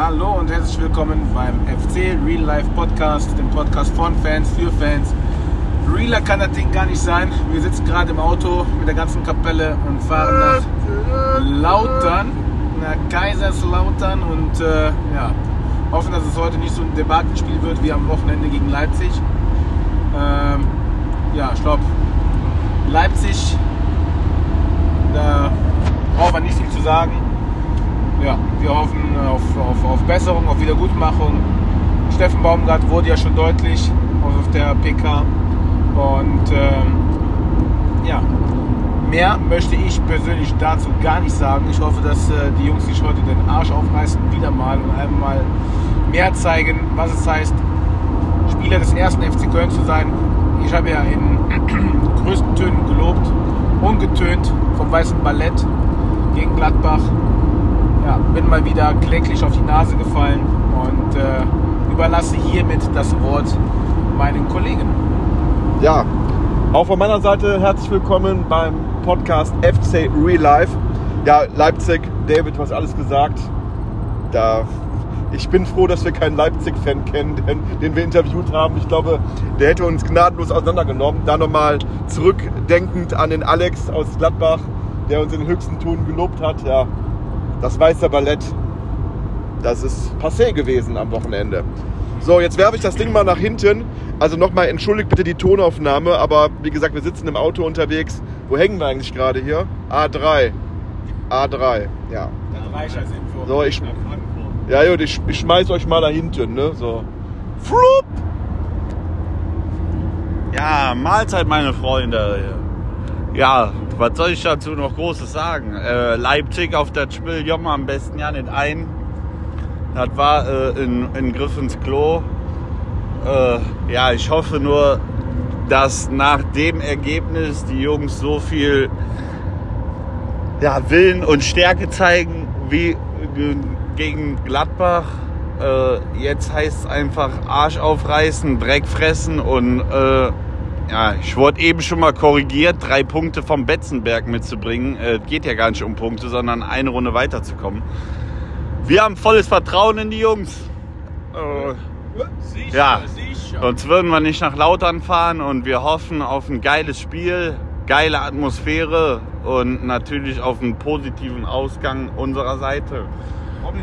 Hallo und herzlich willkommen beim FC Real Life Podcast, dem Podcast von Fans für Fans. Realer kann das Ding gar nicht sein. Wir sitzen gerade im Auto mit der ganzen Kapelle und fahren nach Lautern, nach Kaiserslautern und äh, ja, hoffen, dass es heute nicht so ein Debakenspiel wird wie am Wochenende gegen Leipzig. Ähm, ja, glaube, Leipzig, da braucht man nicht viel zu sagen. Ja, wir hoffen auf, auf, auf Besserung, auf Wiedergutmachung. Steffen Baumgart wurde ja schon deutlich auf der PK. Und ähm, ja, mehr möchte ich persönlich dazu gar nicht sagen. Ich hoffe, dass äh, die Jungs sich heute den Arsch aufreißen, wieder mal und einmal mehr zeigen, was es heißt, Spieler des ersten FC Köln zu sein. Ich habe ja in größten Tönen gelobt, ungetönt vom weißen Ballett gegen Gladbach. Ja, bin mal wieder kläglich auf die Nase gefallen und äh, überlasse hiermit das Wort meinen Kollegen. Ja, auch von meiner Seite herzlich willkommen beim Podcast FC Real Life. Ja, Leipzig, David, du hast alles gesagt. Da, ich bin froh, dass wir keinen Leipzig-Fan kennen, den, den wir interviewt haben. Ich glaube, der hätte uns gnadenlos auseinandergenommen. Da nochmal zurückdenkend an den Alex aus Gladbach, der uns in den höchsten Tönen gelobt hat. Ja, das weiße Ballett, das ist passé gewesen am Wochenende. So, jetzt werfe ich das Ding mal nach hinten. Also nochmal entschuldigt bitte die Tonaufnahme, aber wie gesagt, wir sitzen im Auto unterwegs. Wo hängen wir eigentlich gerade hier? A3. A3, ja. So, ich, ja, gut, ich, ich schmeiß euch mal da hinten, ne? So. Flup! Ja, Mahlzeit, meine Freunde. Ja, was soll ich dazu noch Großes sagen? Äh, Leipzig auf das Spiel Jommer am besten ja nicht ein. Das war äh, in, in Griff ins Klo. Äh, ja, ich hoffe nur, dass nach dem Ergebnis die Jungs so viel ja, Willen und Stärke zeigen wie ge- gegen Gladbach. Äh, jetzt heißt es einfach Arsch aufreißen, Dreck fressen und äh, ja, ich wurde eben schon mal korrigiert, drei Punkte vom Betzenberg mitzubringen. Äh, geht ja gar nicht um Punkte, sondern eine Runde weiterzukommen. Wir haben volles Vertrauen in die Jungs. Äh, Sicher, Ja. sicher. Sonst würden wir nicht nach Lautern fahren und wir hoffen auf ein geiles Spiel, geile Atmosphäre und natürlich auf einen positiven Ausgang unserer Seite.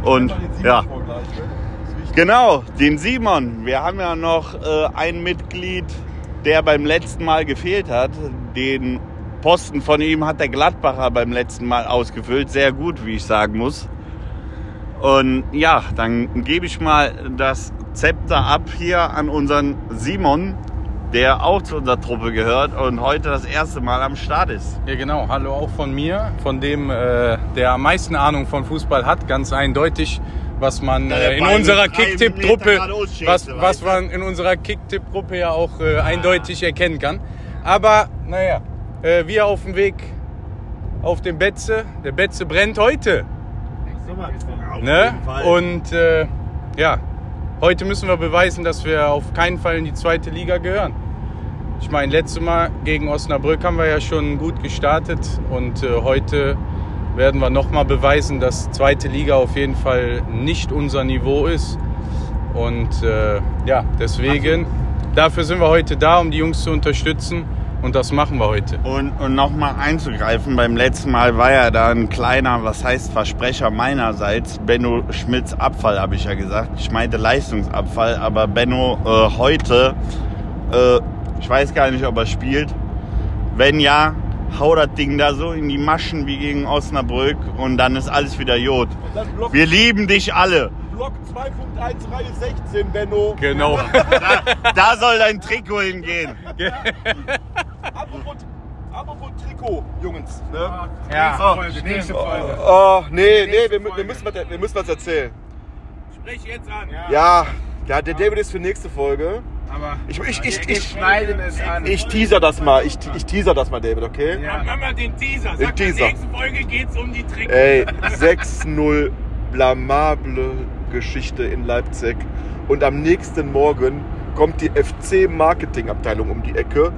Und, ja. Genau, den Simon. Wir haben ja noch äh, ein Mitglied, der beim letzten Mal gefehlt hat. Den Posten von ihm hat der Gladbacher beim letzten Mal ausgefüllt. Sehr gut, wie ich sagen muss. Und ja, dann gebe ich mal das Zepter ab hier an unseren Simon, der auch zu unserer Truppe gehört und heute das erste Mal am Start ist. Ja, genau. Hallo auch von mir, von dem, äh, der am meisten Ahnung von Fußball hat, ganz eindeutig, was man Ja, äh, in unserer Kicktipp-Truppe, was, was man in unserer Kicktipp-Gruppe ja auch äh, eindeutig erkennen kann. Aber naja, äh, wir auf dem Weg auf den Betze. Der Betze brennt heute. Ne? Und äh, ja, heute müssen wir beweisen, dass wir auf keinen Fall in die zweite Liga gehören. Ich meine, letztes Mal gegen Osnabrück haben wir ja schon gut gestartet und äh, heute werden wir nochmal beweisen, dass zweite Liga auf jeden Fall nicht unser Niveau ist. Und äh, ja, deswegen, dafür sind wir heute da, um die Jungs zu unterstützen und das machen wir heute. Und, und nochmal einzugreifen, beim letzten Mal war ja da ein kleiner, was heißt Versprecher meinerseits, Benno Schmidts Abfall, habe ich ja gesagt. Ich meinte Leistungsabfall, aber Benno äh, heute, äh, ich weiß gar nicht, ob er spielt. Wenn ja, hau das Ding da so in die Maschen wie gegen Osnabrück und dann ist alles wieder Jod. Wir lieben dich alle. Block 2.1, Reihe 16, Benno. Genau. Da, da soll dein Trikot hingehen. Apropos, apropos Trikot, Jungs. Ne? Ja, Oh. Folge, nächste Folge. Oh, nee, nee, wir, wir, müssen was, wir müssen was erzählen. Sprich jetzt an. Ja. Ja, ja, der David ist für nächste Folge. Aber Ich, ich, ich, wir ich, schneiden es an. ich teaser das mal. Ich, ich teaser das mal, David, okay? ja. Mach mal den Teaser. Den Sag, Teaser. in der nächsten Folge geht's um die Trikots. Ey, 6-0 blamable Geschichte in Leipzig. Und am nächsten Morgen kommt die FC-Marketing-Abteilung um die Ecke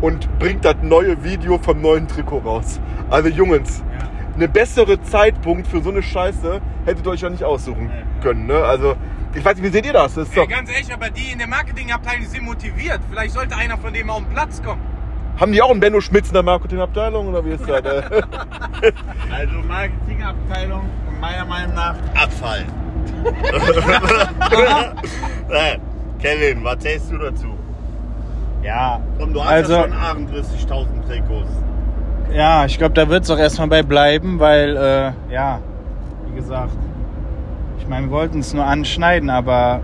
und bringt das neue Video vom neuen Trikot raus. Also Jungs, eine bessere Zeitpunkt für so eine Scheiße hättet ihr euch ja nicht aussuchen können. Ne? Also, ich weiß nicht, wie seht ihr das? das ist Ey, ganz ehrlich, aber die in der Marketingabteilung sind motiviert. Vielleicht sollte einer von denen auf den Platz kommen. haben die auch einen Benno Schmitz in der Marketingabteilung oder wie ist das? Also Marketingabteilung meiner Meinung nach Abfall. Äh, Kevin, was zählst du dazu? Ja, Komm, du hast Also- ja schon 38.000 Trikots. Ja, ich glaube, da wird es auch erstmal bei bleiben, weil, äh, ja, wie gesagt, ich meine, wir wollten es nur anschneiden, aber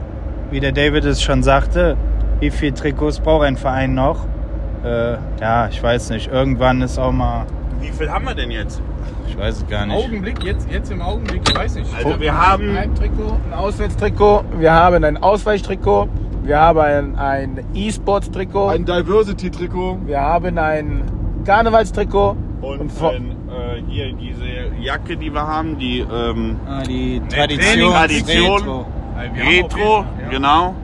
wie der David es schon sagte, wie viele Trikots braucht ein Verein noch? Äh, ja, ich weiß nicht. Irgendwann ist auch mal, Wie viel haben wir denn jetzt? ich weiß es gar nicht. Augenblick, jetzt, jetzt im Augenblick, ich weiß nicht. Also wir haben Ein Heimtrikot, ein Auswärtstrikot, wir haben ein Ausweichtrikot, wir haben ein, ein E-Sports-Trikot, Ein Diversity-Trikot. wir haben ein Karnevalstrikot und vor- ein, äh, hier diese Jacke, die wir haben, die ähm, Ah, die Tradition, Tradition. Retro. Auf Retro, Fall, ja. genau.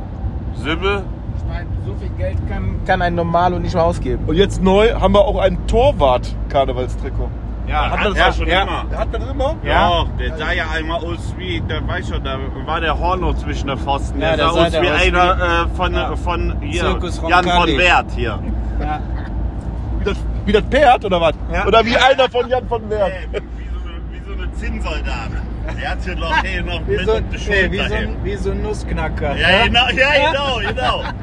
Sibyl. Ich meine, so viel Geld kann, kann ein Normalo nicht mehr ausgeben. Und jetzt neu haben wir auch ein Torwart-Karnevalstrikot. Ja, Hat ja, auch schon ja. immer. Hat man das immer? Ja. Doch, der sah ja einmal aus wie, der weiß schon, da war der Horno zwischen den Pfosten. Ja, der der sah sah aus der wie aus einer äh, von, Ja. von hier, Jan von. Wert hier. Ja. Das, wie das Pferd oder was? Ja. Oder wie einer von Jan von Wert? Äh, wie, so eine, wie so eine Zinnsoldat. Der hat hier noch, hier noch Wie mit so, nee, wie, so ein, wie so ein Nussknacker. ja, genau, ja, genau, genau.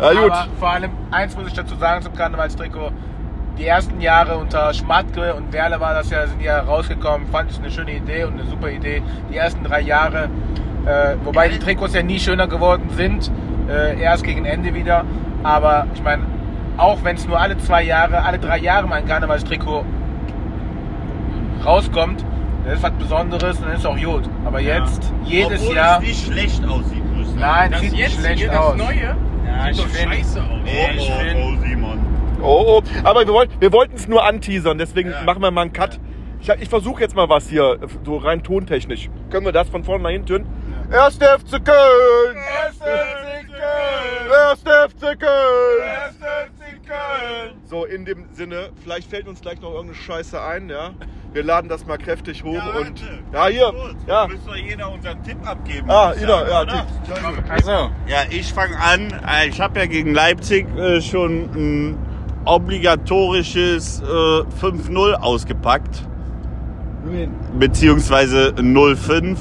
Ja gut. Aber vor allem, eins muss ich dazu sagen zum Karnevalstrikot. Die ersten Jahre unter Schmatke und Werle war das ja, sind ja rausgekommen. Fand ich eine schöne Idee und eine super Idee. Die ersten drei Jahre, äh, wobei die Trikots ja nie schöner geworden sind, äh, erst gegen Ende wieder. Aber ich meine, auch wenn es nur alle zwei Jahre, alle drei Jahre mal ein Karnevalstrikot rauskommt, das ist was Besonderes und das ist auch gut. Aber jetzt, jedes Obwohl Jahr. es nicht schlecht aussieht, muss ich sagen. Nein, Das sieht nicht jetzige, schlecht das aus. neue, Ja, sieht doch find- scheiße aus. Oh, ich oh, oh, Simon. Oh, oh. Aber wir, wollt, wir wollten es nur anteasern, deswegen Ja. machen wir mal einen Cut. Ich, ich versuche jetzt mal was hier, so rein tontechnisch. Können wir das von vorne nach hinten? Erste FC Köln! Erste FC Köln! Erste FC Köln! Erste FC Köln! So, in dem Sinne, vielleicht fällt uns gleich noch irgendeine Scheiße ein, ja? Wir laden das mal kräftig hoch und. Ja, hier! Gut, Ja! Müssen wir jeder unseren Tipp abgeben. Ah, jeder, sagen, ja, oder? Tipp. Achso. Ja, ich fange an. Äh, Ich habe ja gegen Leipzig äh, schon ein obligatorisches äh, 5-0 ausgepackt. Beziehungsweise 0-5.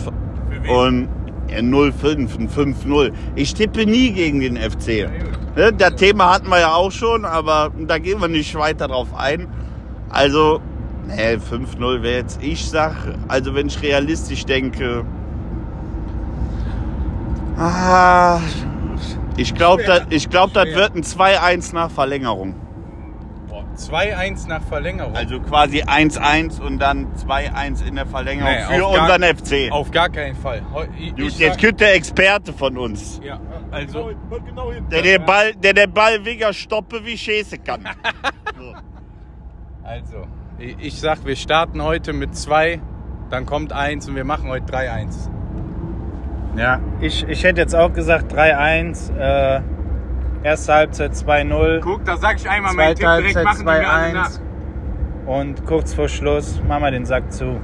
Und ja, 0-5, ein 5-0. Ich tippe nie gegen den FC. Ne, Das Thema hatten wir ja auch schon, aber da gehen wir nicht weiter drauf ein. Also, nee, 5-0 wäre jetzt, ich sag, also wenn ich realistisch denke, ah, ich glaube, das, ich glaub, das wird ein 2-1 nach Verlängerung. Boah, 2-1 nach Verlängerung. Also quasi 1-1 und dann 2-1 in der Verlängerung Nee, für auf gar- unseren FC. Auf gar keinen Fall. Ich, Gut, ich jetzt kommt der Experte von uns. ja, also, Hört genau hin. Der den Ball, der den Ball weniger stoppe wie Schäse kann. So. also, ich ich sag, wir starten heute mit 2, dann kommt 1 und wir machen heute 3-1. Ja, ich, ich hätte jetzt auch gesagt 3-1. Äh, erste Halbzeit 2-0. Guck, da sag ich einmal meinen Zweite Tipp, direkt Halbzeit machen die mir alle nach. 2-1. Und kurz vor Schluss machen wir den Sack zu.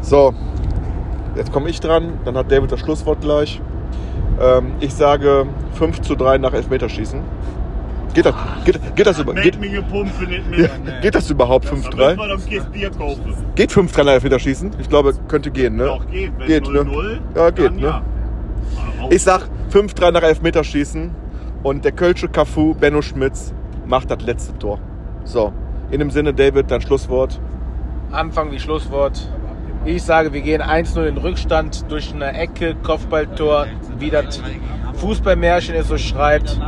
So, jetzt komme ich dran, dann hat David das Schlusswort gleich. Ähm, ich sage 5 zu 3 nach Elfmeterschießen. Geht das, geht, geht das, über, geht, geht das überhaupt Da müssen 5-3? wir doch ein Bier kaufen. Geht 5-3 nach Elfmeterschießen? Ich glaube, könnte gehen, ne? Doch, geht. Wenn Geht, 0-0, ne? Ja, geht, dann ne? ja. Ich sag 5-3 nach Elfmeterschießen und der Kölsche Cafu, Benno Schmitz, macht das letzte Tor. So, in dem Sinne, David, dein Schlusswort. Anfang wie Schlusswort. Ich sage, wir gehen 1-0 in Rückstand durch eine Ecke, Kopfballtor, wie das Fußballmärchen es so schreibt.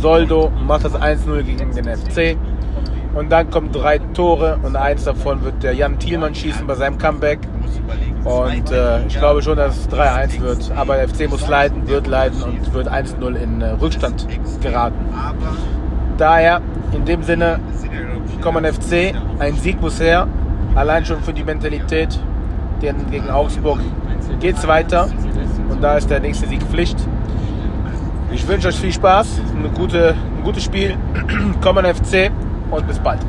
Soldo macht das 1-0 gegen den FC. Und dann kommen drei Tore und eins davon wird der Jan Thielmann schießen bei seinem Comeback. Und äh, ich glaube schon, dass es 3-1 wird. Aber der FC muss leiden, wird leiden und wird 1-0 in äh, Rückstand geraten. Daher, in dem Sinne, kommen FC. Ein Sieg muss her. Allein schon für die Mentalität denn gegen Augsburg geht es weiter. Und da ist der nächste Sieg Pflicht. Ich wünsche euch viel Spaß, eine gute, ein gutes Spiel. Kommen FC und bis bald.